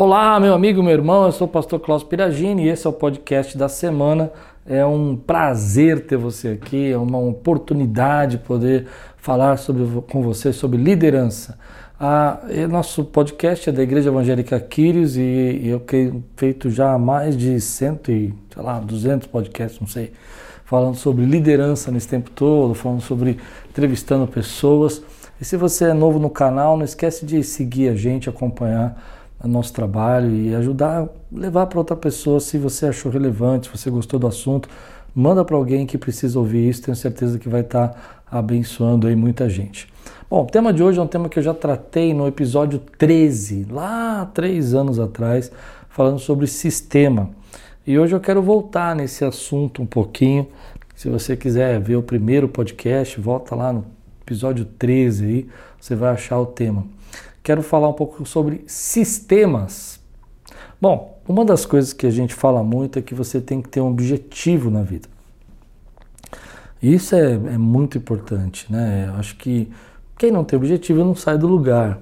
Olá, meu amigo, meu irmão, eu sou o pastor Klaus Piragini e esse é o podcast da semana. É um prazer ter você aqui, é uma oportunidade poder falar sobre, com você sobre liderança. Ah, nosso podcast é da Igreja Evangélica Quírios e, eu tenho feito já mais de cento e, sei lá, 200 podcasts, não sei, falando sobre liderança nesse tempo todo, falando sobre entrevistando pessoas. E se você é novo no canal, não esquece de seguir a gente, acompanhar nosso trabalho e ajudar levar para outra pessoa se você achou relevante, se você gostou do assunto, manda para alguém que precisa ouvir isso, tenho certeza que vai estar tá abençoando aí muita gente. Bom, o tema de hoje é um tema que eu já tratei no episódio 13, lá três anos atrás, falando sobre sistema. E hoje eu quero voltar nesse assunto um pouquinho. Se você quiser ver o primeiro podcast, volta lá no episódio 13 aí, você vai achar o tema quero falar um pouco sobre sistemas. Bom, uma das coisas que a gente fala muito é que você tem que ter um objetivo na vida. Isso é, é muito importante, né? Eu acho que quem não tem objetivo não sai do lugar.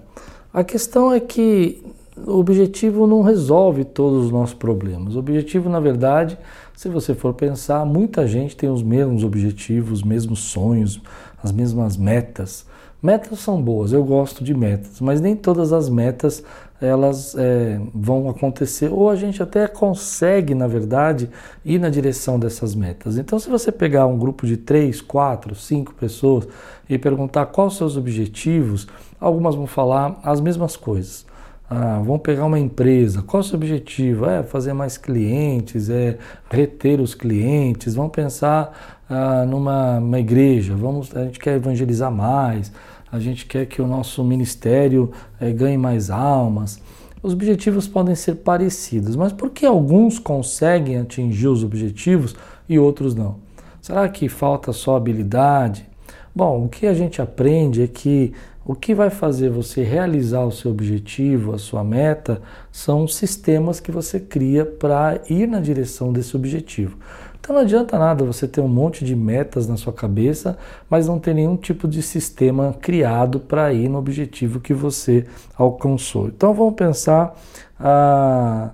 A questão é que o objetivo não resolve todos os nossos problemas. O objetivo, na verdade, se você for pensar, muita gente tem os mesmos objetivos, os mesmos sonhos, as mesmas metas. Metas são boas, eu gosto de metas, mas nem todas as metas elas é, vão acontecer ou a gente até consegue, na verdade, ir na direção dessas metas. Então, se você pegar um grupo de três, quatro, cinco pessoas e perguntar quais os seus objetivos, algumas vão falar as mesmas coisas. Ah, vamos pegar uma empresa, qual o seu objetivo? É fazer mais clientes, é reter os clientes, vamos pensar ah, numa igreja, vamos, a gente quer evangelizar mais, a gente quer que o nosso ministério é, ganhe mais almas. Os objetivos podem ser parecidos, mas por que alguns conseguem atingir os objetivos e outros não? Será que falta só habilidade? Bom, o que a gente aprende é que o que vai fazer você realizar o seu objetivo, a sua meta, são sistemas que você cria para ir na direção desse objetivo. Então não adianta nada você ter um monte de metas na sua cabeça, mas não ter nenhum tipo de sistema criado para ir no objetivo que você alcançou. Então vamos pensar ah,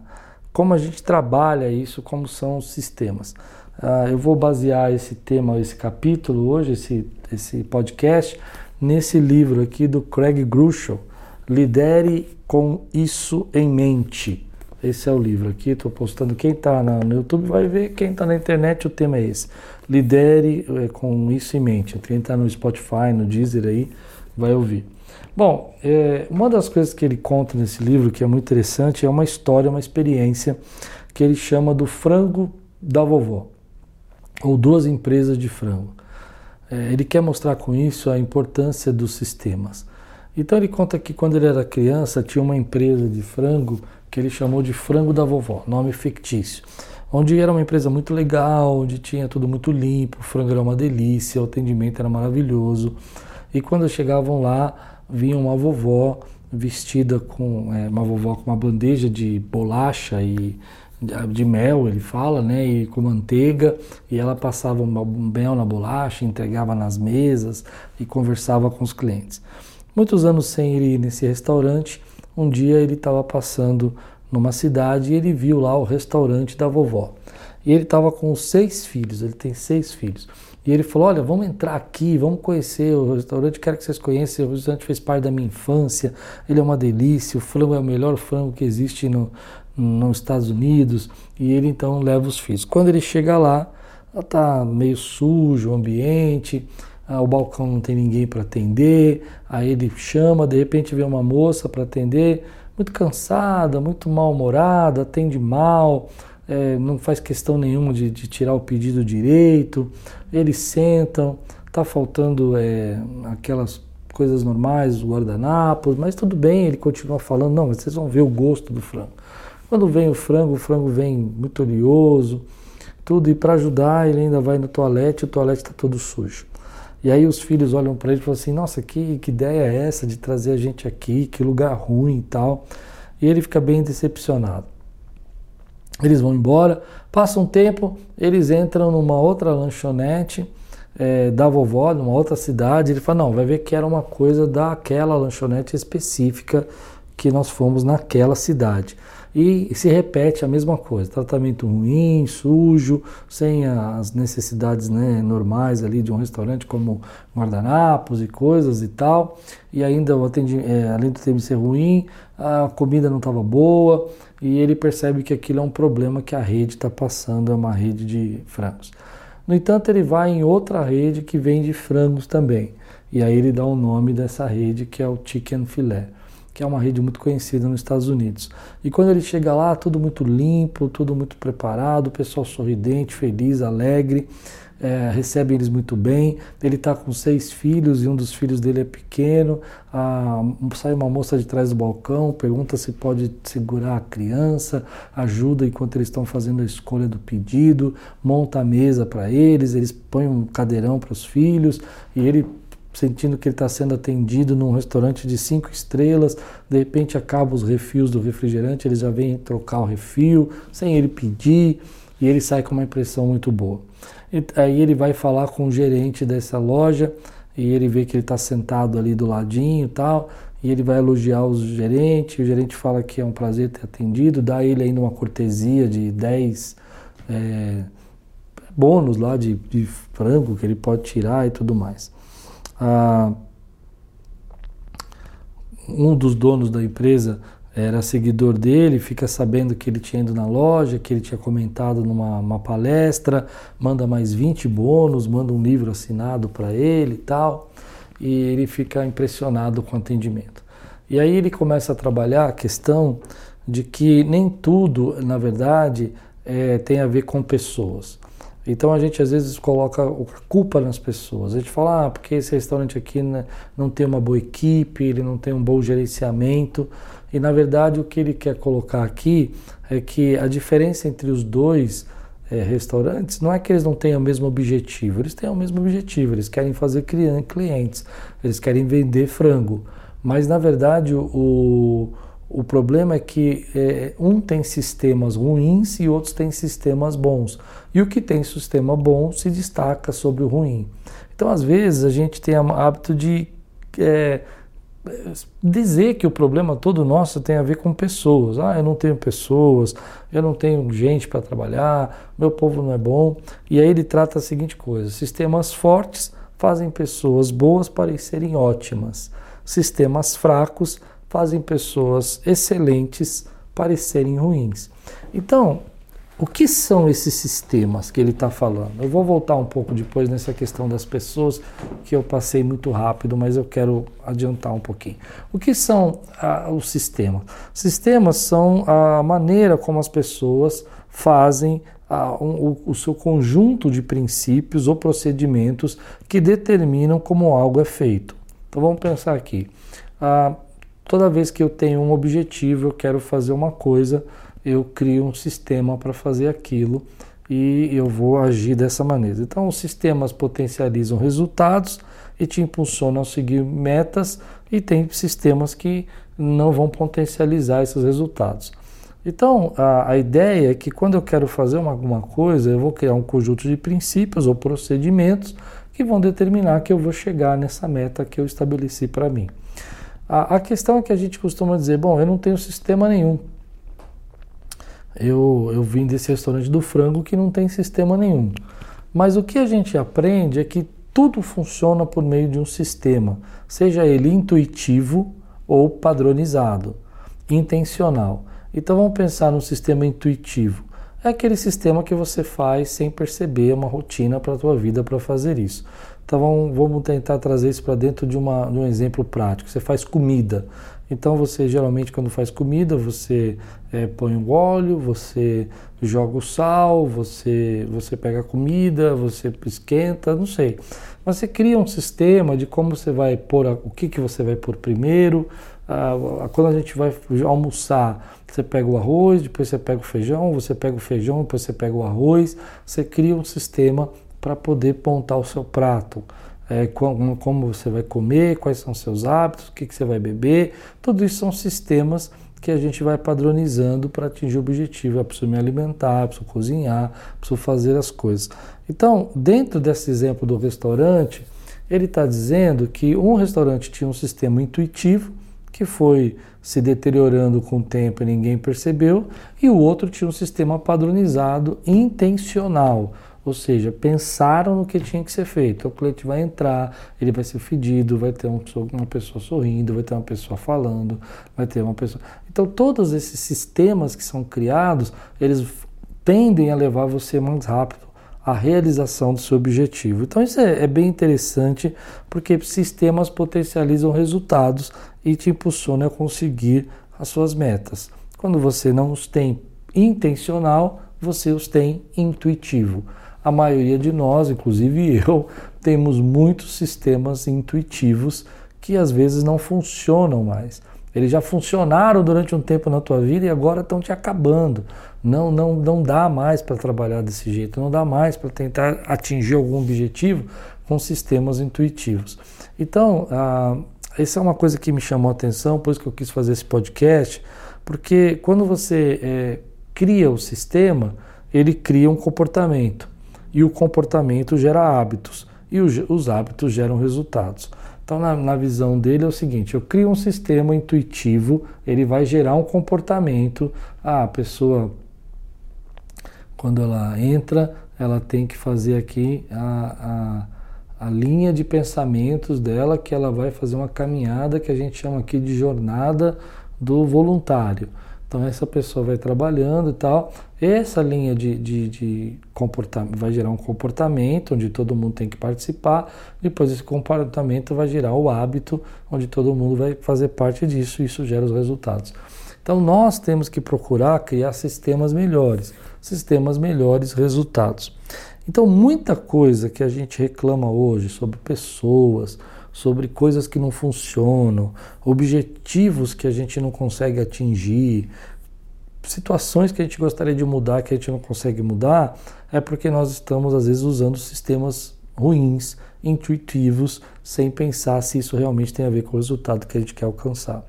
como a gente trabalha isso, como são os sistemas. Ah, eu vou basear esse tema, esse capítulo hoje, esse, esse podcast, nesse livro aqui do Craig Groeschel, Lidere com isso em mente. Esse é o livro aqui, estou postando. Quem está no YouTube vai ver, quem está na internet o tema é esse. Lidere é, com isso em mente. Quem está no Spotify, no Deezer aí, vai ouvir. Bom, é, uma das coisas que ele conta nesse livro que é muito interessante é uma história, uma experiência que ele chama do frango da vovó, ou duas empresas de frango. É, ele quer mostrar com isso a importância dos sistemas. Então ele conta que quando ele era criança tinha uma empresa de frango que ele chamou de Frango da Vovó, nome fictício. Onde era uma empresa muito legal, onde tinha tudo muito limpo, o frango era uma delícia, o atendimento era maravilhoso. E quando chegavam lá, vinha uma vovó vestida com é, uma vovó com uma bandeja de bolacha e de mel, ele fala, né, e com manteiga, e ela passava um mel na bolacha, entregava nas mesas e conversava com os clientes. Muitos anos sem ir nesse restaurante, um dia ele estava passando numa cidade e ele viu lá o restaurante da vovó. E ele estava com seis filhos, ele tem seis filhos. E ele falou: Olha, vamos entrar aqui, vamos conhecer o restaurante, quero que vocês conheçam. O restaurante fez parte da minha infância, ele é uma delícia, o frango é o melhor frango que existe no, nos Estados Unidos, e ele então leva os filhos. Quando ele chega lá, está meio sujo o ambiente, ah, o balcão não tem ninguém para atender, aí ele chama, de repente vem uma moça para atender, muito cansada, muito mal-humorada, atende mal, é, não faz questão nenhuma de, de, tirar o pedido direito, eles sentam, está faltando é, aquelas coisas normais, guardanapos, mas tudo bem, ele continua falando, não, vocês vão ver o gosto do frango. Quando vem o frango, o frango vem muito oleoso, tudo, e para ajudar ele ainda vai no toalete, o toalete está todo sujo. E aí os filhos olham para ele e falam assim, nossa, que, que ideia é essa de trazer a gente aqui, que lugar ruim e tal. E ele fica bem decepcionado. Eles vão embora, passa um tempo, eles entram numa outra lanchonete é, da vovó, numa outra cidade. Ele fala, não, vai ver que era uma coisa daquela lanchonete específica que nós fomos naquela cidade. E se repete a mesma coisa, tratamento ruim, sujo, sem as necessidades né, normais ali de um restaurante como guardanapos e coisas e tal. E ainda o atendimento, é, além do tempo ser ruim, a comida não estava boa e ele percebe que aquilo é um problema que a rede está passando, é uma rede de frangos. No entanto, ele vai em outra rede que vende frangos também. E aí ele dá o nome dessa rede que é o Chicken Filé que é uma rede muito conhecida nos Estados Unidos. E quando ele chega lá, tudo muito limpo, tudo muito preparado, o pessoal sorridente, feliz, alegre, é, recebe eles muito bem. Ele está com seis filhos e um dos filhos dele é pequeno. Sai uma moça de trás do balcão, pergunta se pode segurar a criança, ajuda enquanto eles estão fazendo a escolha do pedido, monta a mesa para eles, eles põem um cadeirão para os filhos e ele sentindo que ele está sendo atendido num restaurante de cinco estrelas, de repente acaba os refis do refrigerante, ele já vem trocar o refil, sem ele pedir, e ele sai com uma impressão muito boa. E, aí ele vai falar com o gerente dessa loja, e ele vê que ele está sentado ali do ladinho e tal, e ele vai elogiar o gerente, o gerente fala que é um prazer ter atendido, dá ele ainda uma cortesia de 10 é, bônus lá de, de frango que ele pode tirar e tudo mais ah, um dos donos da empresa era seguidor dele, fica sabendo que ele tinha ido na loja, que ele tinha comentado numa palestra, manda mais 20 bônus, manda um livro assinado para ele e tal, e ele fica impressionado com o atendimento. E aí ele começa a trabalhar a questão de que nem tudo, na verdade, é, tem a ver com pessoas. Então a gente às vezes coloca a culpa nas pessoas. A gente fala, ah, porque esse restaurante aqui não tem uma boa equipe, ele não tem um bom gerenciamento. E na verdade o que ele quer colocar aqui é que a diferença entre os dois é, restaurantes não é que eles não tenham o mesmo objetivo, eles têm o mesmo objetivo, eles querem fazer clientes, eles querem vender frango. Mas na verdade o, o problema é que é, um tem sistemas ruins e outros têm sistemas bons. E o que tem sistema bom se destaca sobre o ruim. Então, às vezes, a gente tem o hábito de é, dizer que o problema todo nosso tem a ver com pessoas. Ah, eu não tenho pessoas, eu não tenho gente para trabalhar, meu povo não é bom. E aí ele trata a seguinte coisa: sistemas fortes fazem pessoas boas parecerem ótimas, sistemas fracos fazem pessoas excelentes parecerem ruins. Então, o que são esses sistemas que ele está falando? Eu vou voltar um pouco depois nessa questão das pessoas, que eu passei muito rápido, mas eu quero adiantar um pouquinho. O que são ah, os sistemas? Sistemas são a maneira como as pessoas fazem ah, um, o, o seu conjunto de princípios ou procedimentos que determinam como algo é feito. Então vamos pensar aqui. Ah, toda vez que eu tenho um objetivo, eu quero fazer uma coisa eu crio um sistema para fazer aquilo e eu vou agir dessa maneira. Então, os sistemas potencializam resultados e te impulsionam a seguir metas, e tem sistemas que não vão potencializar esses resultados. Então, a, a ideia é que quando eu quero fazer uma, alguma coisa, eu vou criar um conjunto de princípios ou procedimentos que vão determinar que eu vou chegar nessa meta que eu estabeleci para mim. A, a questão é que a gente costuma dizer: bom, eu não tenho sistema nenhum. Eu, eu vim desse restaurante do frango que não tem sistema nenhum. Mas o que a gente aprende é que tudo funciona por meio de um sistema, seja ele intuitivo ou padronizado, intencional. Então vamos pensar no sistema intuitivo. É aquele sistema que você faz sem perceber, uma rotina para a tua vida para fazer isso. Então vamos tentar trazer isso para dentro de, uma, de um exemplo prático. Você faz comida. Então você geralmente quando faz comida, você é, põe o óleo, você joga o sal, você, você pega a comida, você esquenta, não sei. Mas você cria um sistema de como você vai pôr, a, o que, que você vai pôr primeiro. Ah, quando a gente vai almoçar, você pega o arroz, depois você pega o feijão, você pega o feijão, depois você pega o arroz. Você cria um sistema para poder montar o seu prato é, como, como, você vai comer, quais são seus hábitos, o que, que você vai beber. Tudo isso são sistemas que a gente vai padronizando para atingir o objetivo. Eu preciso me alimentar, preciso cozinhar, preciso fazer as coisas. Então, dentro desse exemplo do restaurante, ele está dizendo que um restaurante tinha um sistema intuitivo, que foi se deteriorando com o tempo e ninguém percebeu, e o outro tinha um sistema padronizado intencional, ou seja, pensaram no que tinha que ser feito. O cliente vai entrar, ele vai ser fedido, vai ter uma pessoa sorrindo, vai ter uma pessoa falando, vai ter uma pessoa. Então, todos esses sistemas que são criados, eles tendem a levar você mais rápido à realização do seu objetivo. Então, isso é, é bem interessante, porque sistemas potencializam resultados e te impulsionam a conseguir as suas metas. Quando você não os tem intencional, você os tem intuitivo a maioria de nós, inclusive eu, temos muitos sistemas intuitivos que às vezes não funcionam mais. Eles já funcionaram durante um tempo na tua vida e agora estão te acabando. Não, não, não dá mais para trabalhar desse jeito, não dá mais para tentar atingir algum objetivo com sistemas intuitivos. Então, ah, essa é uma coisa que me chamou a atenção, por isso que eu quis fazer esse podcast, porque quando você é, cria o sistema, ele cria um comportamento e o comportamento gera hábitos e os, os hábitos geram resultados. Então, na, na, visão dele é o seguinte: eu crio um sistema intuitivo, ele vai gerar um comportamento. Ah, a pessoa, quando ela entra, ela tem que fazer aqui a, a, a linha de pensamentos dela, que ela vai fazer uma caminhada que a gente chama aqui de jornada do voluntário. Então essa pessoa vai trabalhando e tal. Essa linha de, de, de, comportamento vai gerar um comportamento onde todo mundo tem que participar. Depois esse comportamento vai gerar o hábito onde todo mundo vai fazer parte disso e isso gera os resultados. Então nós temos que procurar criar sistemas melhores, sistemas melhores resultados. Então muita coisa que a gente reclama hoje sobre pessoas, sobre coisas que não funcionam, objetivos que a gente não consegue atingir, situações que a gente gostaria de mudar que a gente não consegue mudar, é porque nós estamos às vezes usando sistemas ruins, intuitivos, sem pensar se isso realmente tem a ver com o resultado que a gente quer alcançar.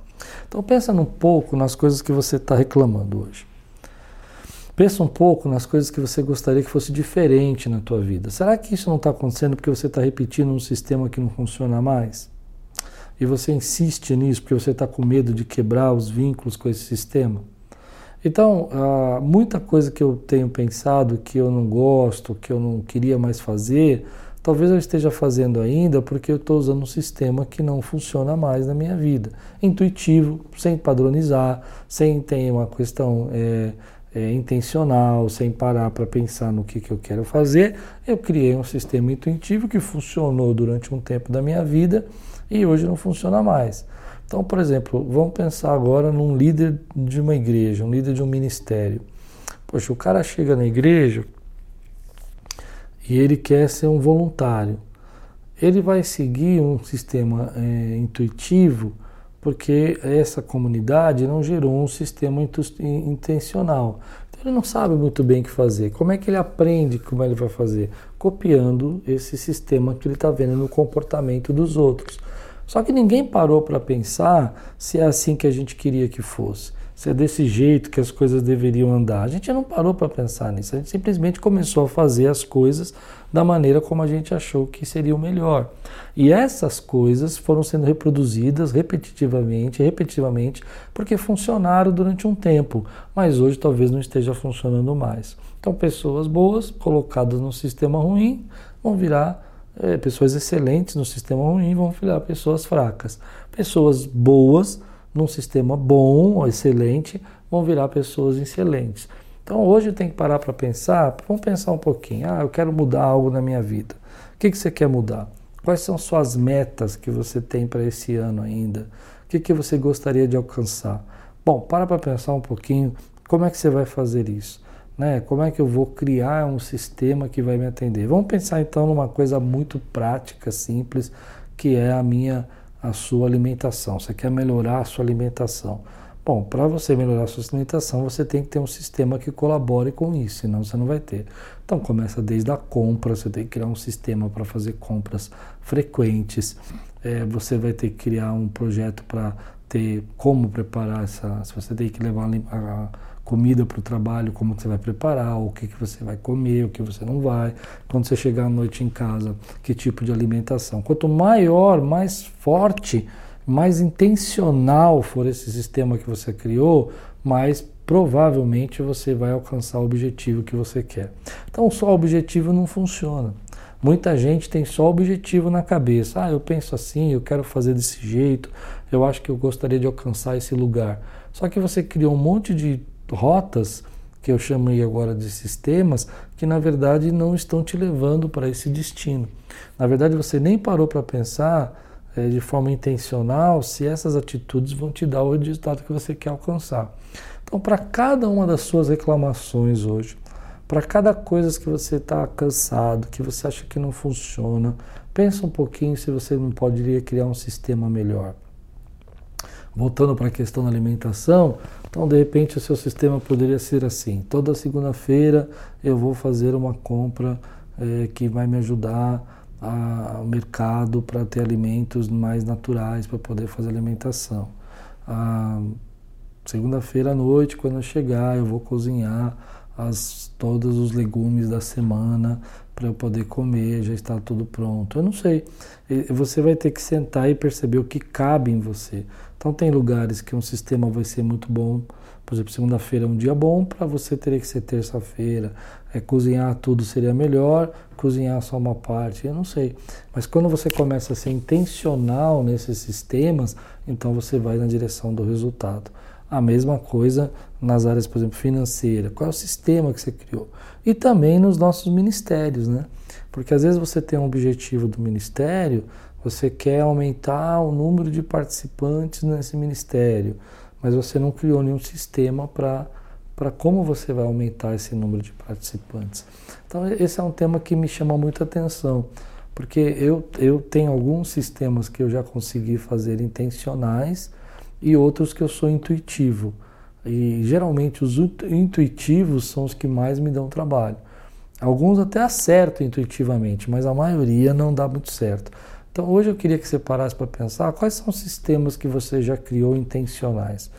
Então pensa um pouco nas coisas que você está reclamando hoje. Pensa um pouco nas coisas que você gostaria que fosse diferente na tua vida. Será que isso não está acontecendo porque você está repetindo um sistema que não funciona mais? E você insiste nisso porque você está com medo de quebrar os vínculos com esse sistema? Então, uh, muita coisa que eu tenho pensado que eu não gosto, que eu não queria mais fazer, talvez eu esteja fazendo ainda porque eu estou usando um sistema que não funciona mais na minha vida. Intuitivo, sem padronizar, sem ter uma questão. É, é, intencional, sem parar para pensar no que, que eu quero fazer, eu criei um sistema intuitivo que funcionou durante um tempo da minha vida e hoje não funciona mais. Então, por exemplo, vamos pensar agora num líder de uma igreja, um líder de um ministério. Poxa, o cara chega na igreja e ele quer ser um voluntário. Ele vai seguir um sistema é, intuitivo porque essa comunidade não gerou um sistema intencional. Então ele não sabe muito bem o que fazer. Como é que ele aprende como ele vai fazer? Copiando esse sistema que ele está vendo no comportamento dos outros. Só que ninguém parou para pensar se é assim que a gente queria que fosse se é desse jeito que as coisas deveriam andar. A gente não parou para pensar nisso, a gente simplesmente começou a fazer as coisas da maneira como a gente achou que seria o melhor. E essas coisas foram sendo reproduzidas repetitivamente, repetitivamente, porque funcionaram durante um tempo, mas hoje talvez não esteja funcionando mais. Então, pessoas boas colocadas no sistema ruim vão virar é, pessoas excelentes no sistema ruim vão virar pessoas fracas. Pessoas boas num sistema bom, excelente, vão virar pessoas excelentes. Então hoje tem que parar para pensar, vamos pensar um pouquinho. Ah, eu quero mudar algo na minha vida. O que, que você quer mudar? Quais são suas metas que você tem para esse ano ainda? O que, que você gostaria de alcançar? Bom, para para pensar um pouquinho como é que você vai fazer isso. Né? Como é que eu vou criar um sistema que vai me atender? Vamos pensar então numa coisa muito prática, simples, que é a minha a sua alimentação, você quer melhorar a sua alimentação. Bom, para você melhorar a sua alimentação, você tem que ter um sistema que colabore com isso, senão você não vai ter. Então começa desde a compra, você tem que criar um sistema para fazer compras frequentes. É, você vai ter que criar um projeto para ter como preparar essa. Se você tem que levar a, comida para o trabalho, como você vai preparar, o que, que você vai comer, o que você não vai, quando você chegar à noite em casa, que tipo de alimentação. Quanto maior, mais forte mais intencional for esse sistema que você criou, mais provavelmente você vai alcançar o objetivo que você quer. Então, só objetivo não funciona. Muita gente tem só objetivo na cabeça. Ah, eu penso assim, eu quero fazer desse jeito, eu acho que eu gostaria de alcançar esse lugar. Só que você criou um monte de rotas, que eu chamei agora de sistemas, que na verdade não estão te levando para esse destino. Na verdade, você nem parou para pensar é, de forma intencional se essas atitudes vão te dar o resultado que você quer alcançar. Então, para cada uma das suas reclamações hoje, para cada coisa que você está cansado, que você acha que não funciona, pensa um pouquinho se você não poderia criar um sistema melhor. Voltando para a questão da alimentação, então de repente o seu sistema poderia ser assim: toda segunda-feira eu vou fazer uma compra é, que vai me ajudar ao mercado para ter alimentos mais naturais para poder fazer alimentação. Segunda-feira à noite, quando eu chegar, eu vou cozinhar as, todos os legumes da semana para eu poder comer, já está tudo pronto. Eu não sei. Você vai ter que sentar e perceber o que cabe em você. Então tem lugares que um sistema vai ser muito bom. Por exemplo, segunda-feira é um dia bom, para você teria que ser terça-feira. É, cozinhar tudo seria melhor, cozinhar só uma parte, eu não sei. Mas quando você começa a ser intencional nesses sistemas, então você vai na direção do resultado. A mesma coisa nas áreas, por exemplo, financeira. Qual é o sistema que você criou? E também nos nossos ministérios, né? Porque às vezes você tem um objetivo do ministério, você quer aumentar o número de participantes nesse ministério, mas você não criou nenhum sistema para como você vai aumentar esse número de participantes. Então, esse é um tema que me chama muita atenção, porque eu, eu tenho alguns sistemas que eu já consegui fazer intencionais, e outros que eu sou intuitivo. E geralmente os intuitivos são os que mais me dão trabalho. Alguns até acertam intuitivamente, mas a maioria não dá muito certo. Então hoje eu queria que você parasse para pensar quais são os sistemas que você já criou intencionais.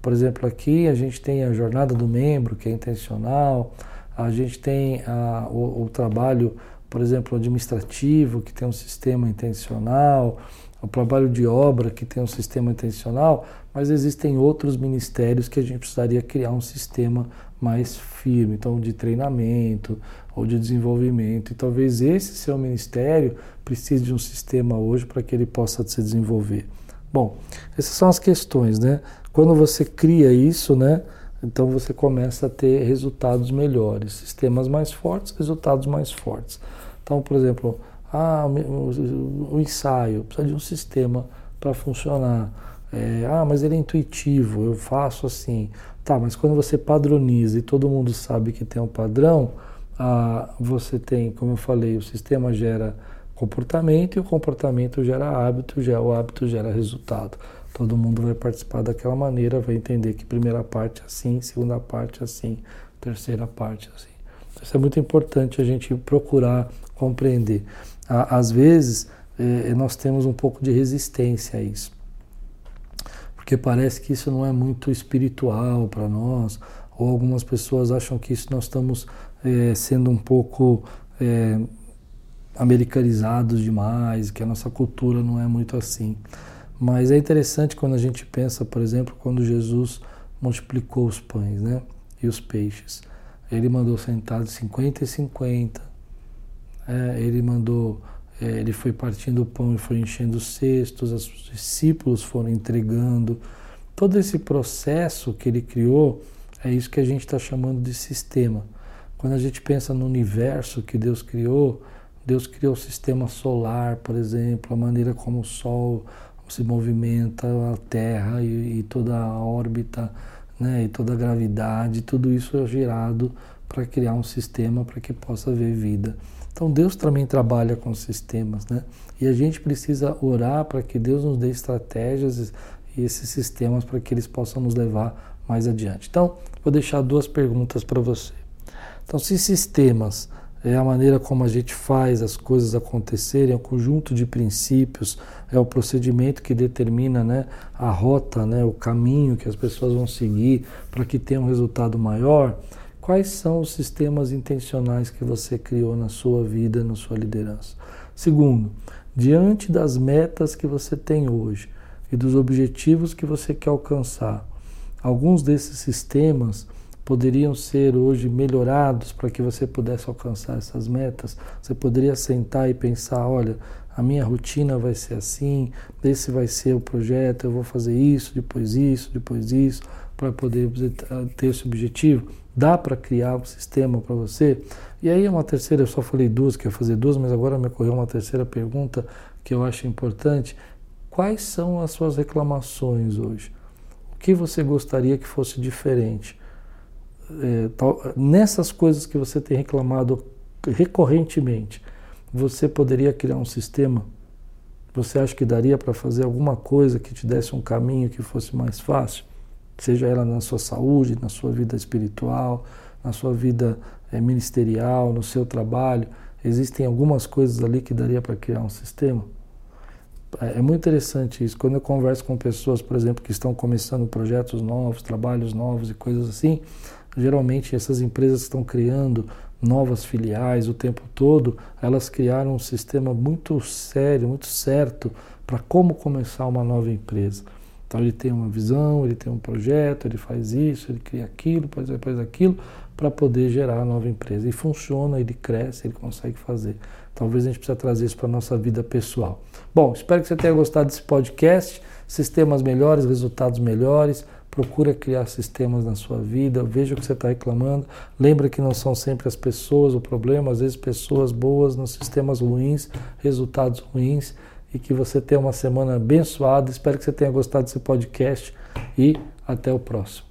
Por exemplo, aqui a gente tem a jornada do membro, que é intencional, a gente tem a, o, o trabalho, por exemplo, administrativo, que tem um sistema intencional, o trabalho de obra que tem um sistema intencional, mas existem outros ministérios que a gente precisaria criar um sistema mais firme, então de treinamento ou de desenvolvimento. E talvez esse seu ministério precise de um sistema hoje para que ele possa se desenvolver. Bom, essas são as questões, né? Quando você cria isso, né? Então você começa a ter resultados melhores, sistemas mais fortes, resultados mais fortes. Então, por exemplo, ah, o, ensaio precisa de um sistema para funcionar. É, ah, mas ele é intuitivo, eu faço assim. Tá, mas quando você padroniza e todo mundo sabe que tem um padrão, ah, você tem, como eu falei, o sistema gera comportamento e o comportamento gera hábito, já o hábito gera resultado. Todo mundo vai participar daquela maneira, vai entender que primeira parte é assim, segunda parte é assim, terceira parte é assim. Isso é muito importante a gente procurar compreender às vezes nós temos um pouco de resistência a isso. Porque parece que isso não é muito espiritual para nós, ou algumas pessoas acham que isso nós estamos é, sendo um pouco é, americanizados demais, que a nossa cultura não é muito assim. Mas é interessante quando a gente pensa, por exemplo, quando Jesus multiplicou os pães né, e os peixes. Ele mandou sentados 50 e 50 é, ele mandou, é, ele foi partindo o pão e foi enchendo os cestos, os discípulos foram entregando. Todo esse processo que ele criou é isso que a gente está chamando de sistema. Quando a gente pensa no universo que Deus criou, Deus criou o sistema solar, por exemplo, a maneira como o Sol se movimenta, a Terra e, e toda a órbita, né, e toda a gravidade, tudo isso é gerado para criar um sistema para que possa haver vida. Então Deus também trabalha com sistemas, né? E a gente precisa orar para que Deus nos dê estratégias e esses sistemas para que eles possam nos levar mais adiante. Então, vou deixar duas perguntas para você. Então, se sistemas é a maneira como a gente faz as coisas acontecerem, é um conjunto de princípios, é o procedimento que determina né, a rota, né, o caminho que as pessoas vão seguir para que tenha um resultado maior. Quais são os sistemas intencionais que você criou na sua vida, na sua liderança? Segundo, diante das metas que você tem hoje, e dos objetivos que você quer alcançar. Alguns desses sistemas poderiam ser hoje melhorados para que você pudesse alcançar essas metas. Você poderia sentar e pensar: olha, a minha rotina vai ser assim, esse vai ser o projeto, eu vou fazer isso, depois isso, depois isso, para poder ter esse objetivo. Dá para criar um sistema para você? E aí uma terceira, eu só falei duas, que ia fazer duas, mas agora me ocorreu uma terceira pergunta que eu acho importante. Quais são as suas reclamações hoje? O que você gostaria que fosse diferente? É, tal, nessas coisas que você tem reclamado recorrentemente, você poderia criar um sistema? Você acha que daria para fazer alguma coisa que te desse um caminho que fosse mais fácil? Seja ela na sua saúde, na sua vida espiritual, na sua vida é, ministerial, no seu trabalho. Existem algumas coisas ali que daria para criar um sistema? É, é muito interessante isso. Quando eu converso com pessoas, por exemplo, que estão começando projetos novos, trabalhos novos e coisas assim, geralmente essas empresas estão criando novas filiais o tempo todo, elas criaram um sistema muito sério, muito certo para como começar uma nova empresa. Então ele tem uma visão, ele tem um projeto, ele faz isso, ele cria aquilo, faz, faz aquilo para poder gerar a nova empresa. E funciona, ele cresce, ele consegue fazer. Talvez a gente precise trazer isso para a nossa vida pessoal. Bom, espero que você tenha gostado desse podcast. Sistemas melhores, resultados melhores. Procura criar sistemas na sua vida, veja o que você está reclamando. Lembra que não são sempre as pessoas o problema, às vezes pessoas boas nos sistemas ruins, resultados ruins. E que você tenha uma semana abençoada. Espero que você tenha gostado desse podcast e até o próximo.